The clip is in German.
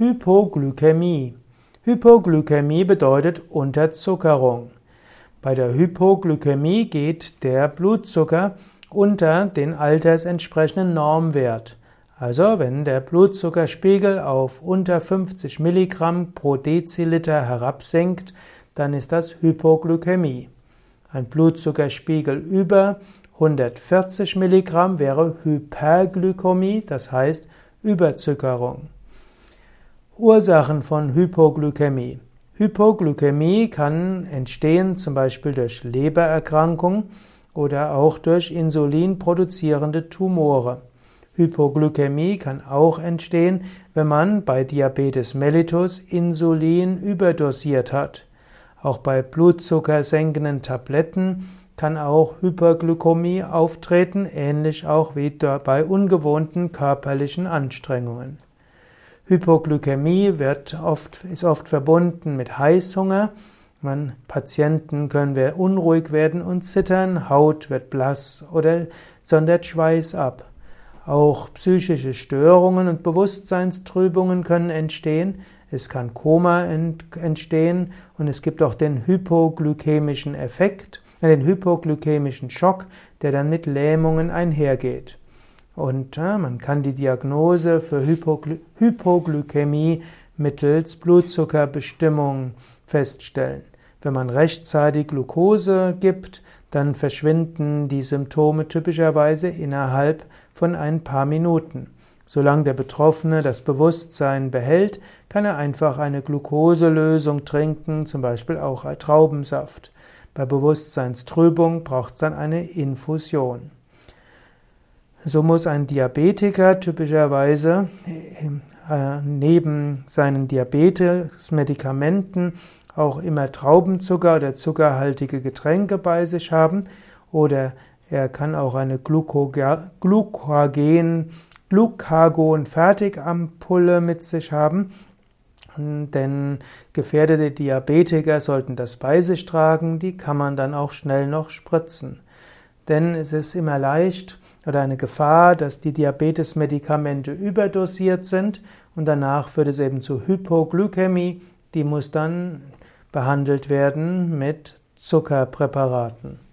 Hypoglykämie. Hypoglykämie bedeutet Unterzuckerung. Bei der Hypoglykämie geht der Blutzucker unter den altersentsprechenden Normwert. Also wenn der Blutzuckerspiegel auf unter 50 Milligramm pro Deziliter herabsinkt, dann ist das Hypoglykämie. Ein Blutzuckerspiegel über 140 Milligramm wäre Hyperglykämie, das heißt Überzuckerung. Ursachen von Hypoglykämie. Hypoglykämie kann entstehen zum Beispiel durch Lebererkrankung oder auch durch insulinproduzierende Tumore. Hypoglykämie kann auch entstehen, wenn man bei Diabetes mellitus Insulin überdosiert hat. Auch bei blutzuckersenkenden Tabletten kann auch Hyperglykämie auftreten, ähnlich auch wie bei ungewohnten körperlichen Anstrengungen. Hypoglykämie wird oft, ist oft verbunden mit Heißhunger. Man, Patienten können unruhig werden und zittern, Haut wird blass oder sondert Schweiß ab. Auch psychische Störungen und Bewusstseinstrübungen können entstehen. Es kann Koma entstehen und es gibt auch den hypoglykämischen Effekt, den hypoglykämischen Schock, der dann mit Lähmungen einhergeht. Und ja, man kann die Diagnose für Hypogly Hypoglykämie mittels Blutzuckerbestimmung feststellen. Wenn man rechtzeitig Glucose gibt, dann verschwinden die Symptome typischerweise innerhalb von ein paar Minuten. Solange der Betroffene das Bewusstsein behält, kann er einfach eine Glukoselösung trinken, zum Beispiel auch Traubensaft. Bei Bewusstseinstrübung braucht es dann eine Infusion. So muss ein Diabetiker typischerweise äh, neben seinen Diabetesmedikamenten auch immer Traubenzucker oder zuckerhaltige Getränke bei sich haben. Oder er kann auch eine Glucagen, Glucagon-Fertigampulle mit sich haben, denn gefährdete Diabetiker sollten das bei sich tragen, die kann man dann auch schnell noch spritzen. Denn es ist immer leicht, oder eine Gefahr, dass die Diabetesmedikamente überdosiert sind und danach führt es eben zu Hypoglykämie. Die muss dann behandelt werden mit Zuckerpräparaten.